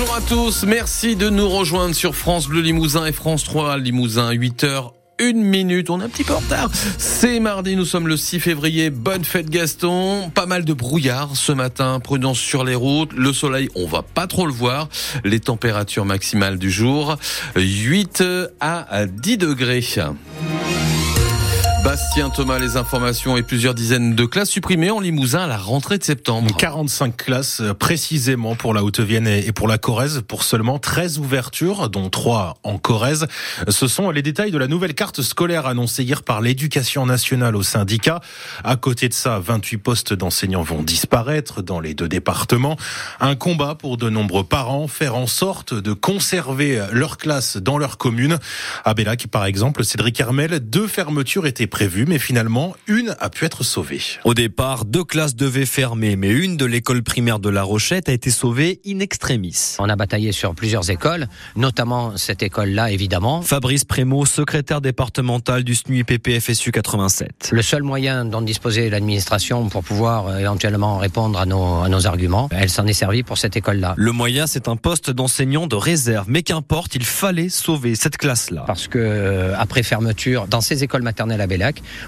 Bonjour à tous, merci de nous rejoindre sur France Bleu Limousin et France 3 Limousin, 8h une minute. On est un petit peu en retard. C'est mardi, nous sommes le 6 février. Bonne fête Gaston. Pas mal de brouillard ce matin. Prudence sur les routes. Le soleil, on va pas trop le voir. Les températures maximales du jour, 8 à 10 degrés. Bastien Thomas, les informations et plusieurs dizaines de classes supprimées en Limousin à la rentrée de septembre. 45 classes euh, précisément pour la Haute-Vienne et pour la Corrèze, pour seulement 13 ouvertures, dont 3 en Corrèze. Ce sont les détails de la nouvelle carte scolaire annoncée hier par l'éducation nationale au syndicat. À côté de ça, 28 postes d'enseignants vont disparaître dans les deux départements. Un combat pour de nombreux parents, faire en sorte de conserver leur classe dans leur commune. À Bellac, par exemple, Cédric Hermel, deux fermetures étaient prévu, mais finalement, une a pu être sauvée. Au départ, deux classes devaient fermer, mais une de l'école primaire de La Rochette a été sauvée in extremis. On a bataillé sur plusieurs écoles, notamment cette école-là, évidemment. Fabrice Prémot, secrétaire départemental du SNU PPFSU 87. Le seul moyen dont disposait l'administration pour pouvoir euh, éventuellement répondre à nos, à nos arguments, elle s'en est servie pour cette école-là. Le moyen, c'est un poste d'enseignant de réserve, mais qu'importe, il fallait sauver cette classe-là. Parce que euh, après fermeture, dans ces écoles maternelles à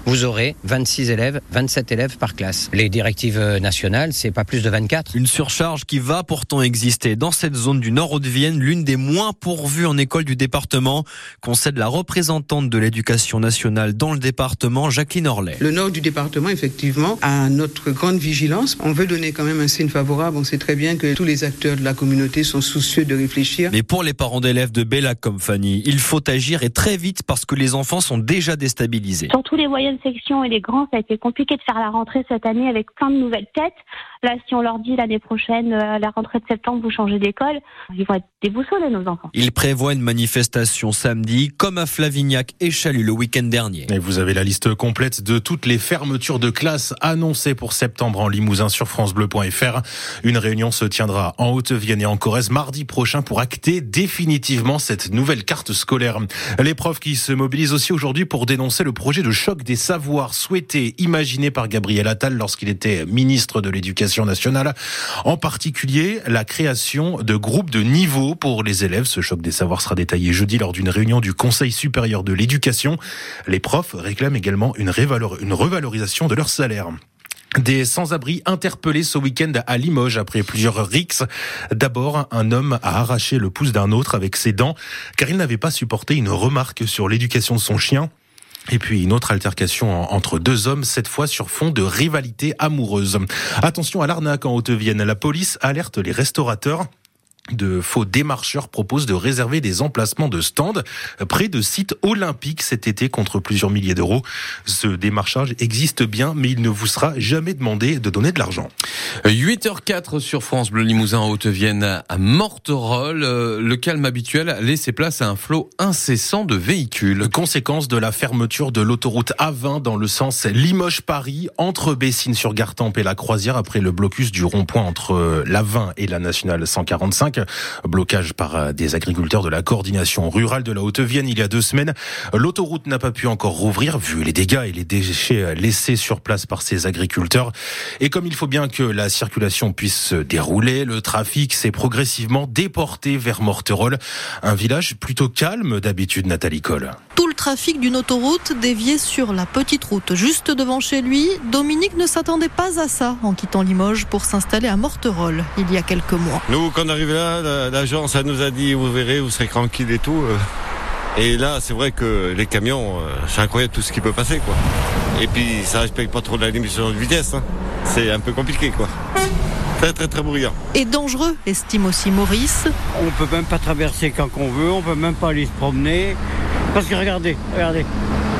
vous aurez 26 élèves, 27 élèves par classe. Les directives nationales, c'est pas plus de 24. Une surcharge qui va pourtant exister dans cette zone du nord de Vienne, l'une des moins pourvues en école du département, concède la représentante de l'éducation nationale dans le département, Jacqueline Orlet. Le nord du département, effectivement, a notre grande vigilance. On veut donner quand même un signe favorable. On sait très bien que tous les acteurs de la communauté sont soucieux de réfléchir. Mais pour les parents d'élèves de Bellac comme Fanny, il faut agir et très vite parce que les enfants sont déjà déstabilisés tous les moyennes sections et les grands, ça a été compliqué de faire la rentrée cette année avec plein de nouvelles têtes. Là, si on leur dit l'année prochaine, à euh, la rentrée de septembre, vous changez d'école, ils vont être déboussolés, nos enfants. Il prévoit une manifestation samedi, comme à Flavignac et Chalut le week-end dernier. Et vous avez la liste complète de toutes les fermetures de classes annoncées pour septembre en Limousin sur FranceBleu.fr. Une réunion se tiendra en Haute-Vienne et en Corrèze mardi prochain pour acter définitivement cette nouvelle carte scolaire. Les profs qui se mobilisent aussi aujourd'hui pour dénoncer le projet de choc des savoirs souhaité, imaginé par Gabriel Attal lorsqu'il était ministre de l'Éducation nationale. En particulier, la création de groupes de niveau pour les élèves. Ce choc des savoirs sera détaillé jeudi lors d'une réunion du Conseil supérieur de l'éducation. Les profs réclament également une, revalorisation de leur salaire. Des sans-abri interpellés ce week-end à Limoges après plusieurs rixes. D'abord, un homme a arraché le pouce d'un autre avec ses dents car il n'avait pas supporté une remarque sur l'éducation de son chien. Et puis une autre altercation entre deux hommes, cette fois sur fond de rivalité amoureuse. Attention à l'arnaque en Haute-Vienne. La police alerte les restaurateurs de faux démarcheurs proposent de réserver des emplacements de stands près de sites olympiques cet été contre plusieurs milliers d'euros. Ce démarchage existe bien, mais il ne vous sera jamais demandé de donner de l'argent. 8h04 sur France Bleu Limousin en Haute-Vienne à Morterolles. Le calme habituel a laissé place à un flot incessant de véhicules. Conséquence de la fermeture de l'autoroute A20 dans le sens Limoges-Paris entre Bessines-sur-Gartempe et la Croisière après le blocus du rond-point entre la 20 et la nationale 145. Blocage par euh, des agriculteurs de la coordination rurale de la Haute-Vienne il y a deux semaines. L'autoroute n'a pas pu encore rouvrir vu les dégâts et les déchets euh, laissés sur place par ces agriculteurs. Et comme il faut bien que la circulation puisse se dérouler, le trafic s'est progressivement déporté vers Morterolles, un village plutôt calme d'habitude, Nathalie Coll. Tout le trafic d'une autoroute dévié sur la petite route juste devant chez lui, Dominique ne s'attendait pas à ça en quittant Limoges pour s'installer à Morterolles il y a quelques mois. Nous, quand on arrivait là, l'agence nous a dit vous verrez, vous serez tranquille et tout. Euh. Et là, c'est vrai que les camions, euh, c'est incroyable tout ce qui peut passer, quoi. Et puis, ça respecte pas trop la limite de vitesse. Hein. C'est un peu compliqué, quoi. Très, très, très bruyant. Et dangereux, estime aussi Maurice. On peut même pas traverser quand on veut, on peut même pas aller se promener. Parce que regardez, regardez.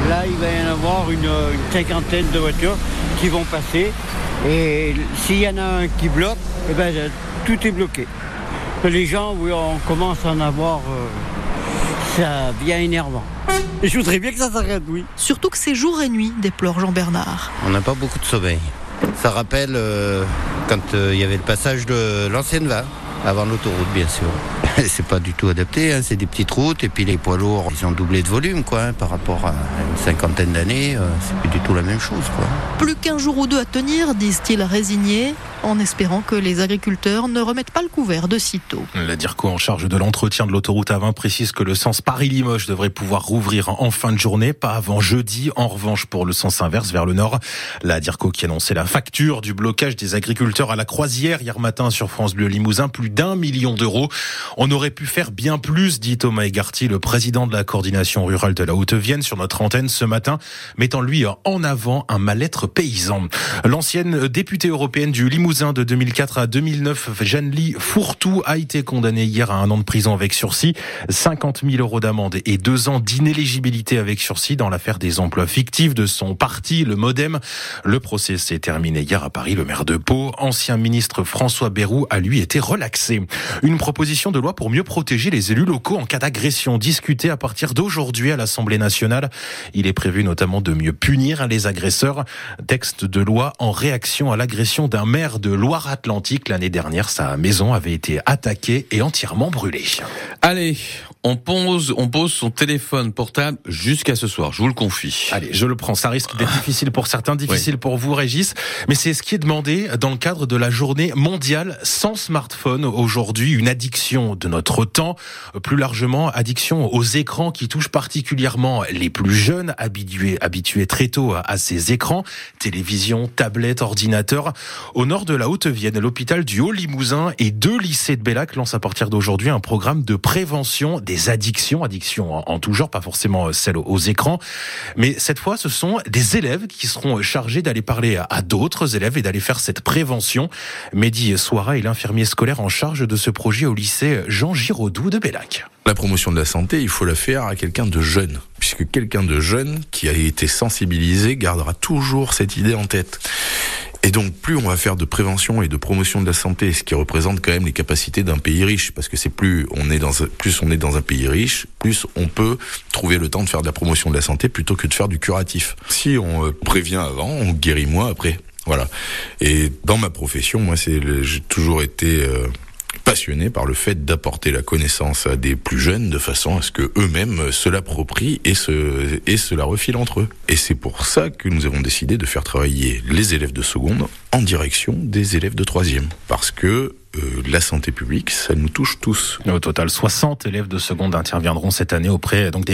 Là, il va y en avoir une, cinquantaine de voitures qui vont passer. Et s'il y en a un qui bloque, eh ben, tout est bloqué les gens, oui, on commence à en avoir. Euh, ça bien énervant. Et je voudrais bien que ça s'arrête, oui. Surtout que c'est jour et nuit, déplore Jean Bernard. On n'a pas beaucoup de sommeil. Ça rappelle euh, quand euh, il y avait le passage de l'ancienne va, avant l'autoroute, bien sûr. c'est pas du tout adapté, hein, c'est des petites routes, et puis les poids lourds, ils ont doublé de volume, quoi, hein, par rapport à une cinquantaine d'années, c'est plus du tout la même chose, quoi. Plus qu'un jour ou deux à tenir, disent-ils résignés. en espérant que les agriculteurs ne remettent pas le couvert de sitôt. La DIRCO en charge de l'entretien de l'autoroute A20 précise que le sens Paris-Limoges devrait pouvoir rouvrir en fin de journée, pas avant jeudi. En revanche, pour le sens inverse vers le nord, la DIRCO qui annonçait la facture du blocage des agriculteurs à la croisière hier matin sur France Bleu Limousin, plus d'un million d'euros. On aurait pu faire bien plus, dit Thomas Egarty, le président de la coordination rurale de la Haute-Vienne, sur notre antenne ce matin, mettant lui en avant un mal-être paysan. L'ancienne députée européenne du Limousin de 2004 à 2009, Jeanne-Lie Fourtou, a été condamnée hier à un an de prison avec sursis, 50 000 euros d'amende et deux ans d'inéligibilité avec sursis dans l'affaire des emplois fictifs de son parti, le Modem. Le procès s'est terminé hier à Paris. Le maire de Pau, ancien ministre François Bayrou, a lui été relaxé. Une proposition de loi pour mieux protéger les élus locaux en cas d'agression discutée à partir d'aujourd'hui à l'Assemblée nationale. Il est prévu notamment de mieux punir les agresseurs. Texte de loi en réaction à l'agression d'un maire de Loire-Atlantique l'année dernière. Sa maison avait été attaquée et entièrement brûlée. Allez, on pose, on pose son téléphone portable jusqu'à ce soir. Je vous le confie. Allez, je le prends. Ça risque d'être difficile pour certains, difficile pour vous, Régis. Mais c'est ce qui est demandé dans le cadre de la journée mondiale sans smartphone. Aujourd'hui, une addiction de notre temps. Plus largement, addiction aux écrans qui touche particulièrement les plus jeunes, habitués, habitués très tôt à ces écrans. Télévision, tablette, ordinateur. Au nord de la Haute-Vienne, l'hôpital du Haut-Limousin et deux lycées de Bellac lancent à partir d'aujourd'hui un programme de prévention des addictions, addictions en, tout genre, pas forcément celles aux écrans. Mais cette fois, ce sont des élèves qui seront chargés d'aller parler à, d'autres élèves et d'aller faire cette prévention. Mehdi Soira est l'infirmier scolaire en charge de ce projet au lycée Jean Giraudoux de Bellac. La promotion de la santé, il faut la faire à quelqu'un de jeune, puisque quelqu'un de jeune qui a été sensibilisé gardera toujours cette idée en tête. Et donc, plus on va faire de prévention et de promotion de la santé, ce qui représente quand même les capacités d'un pays riche, parce que c'est plus on est dans plus on est dans un pays riche, plus on peut trouver le temps de faire de la promotion de la santé plutôt que de faire du curatif. Si on euh, prévient avant, on guérit moins après. Voilà. Et dans ma profession, moi, c'est j'ai toujours été euh, passionné par le fait d'apporter la connaissance à des plus jeunes de façon à ce que eux-mêmes se l'approprient et se, et se la refilent entre eux. Et c'est pour ça que nous avons décidé de faire travailler les élèves de seconde en direction des élèves de troisième. Parce que euh, la santé publique, ça nous touche tous. Au total, 60 élèves de seconde interviendront cette année auprès donc des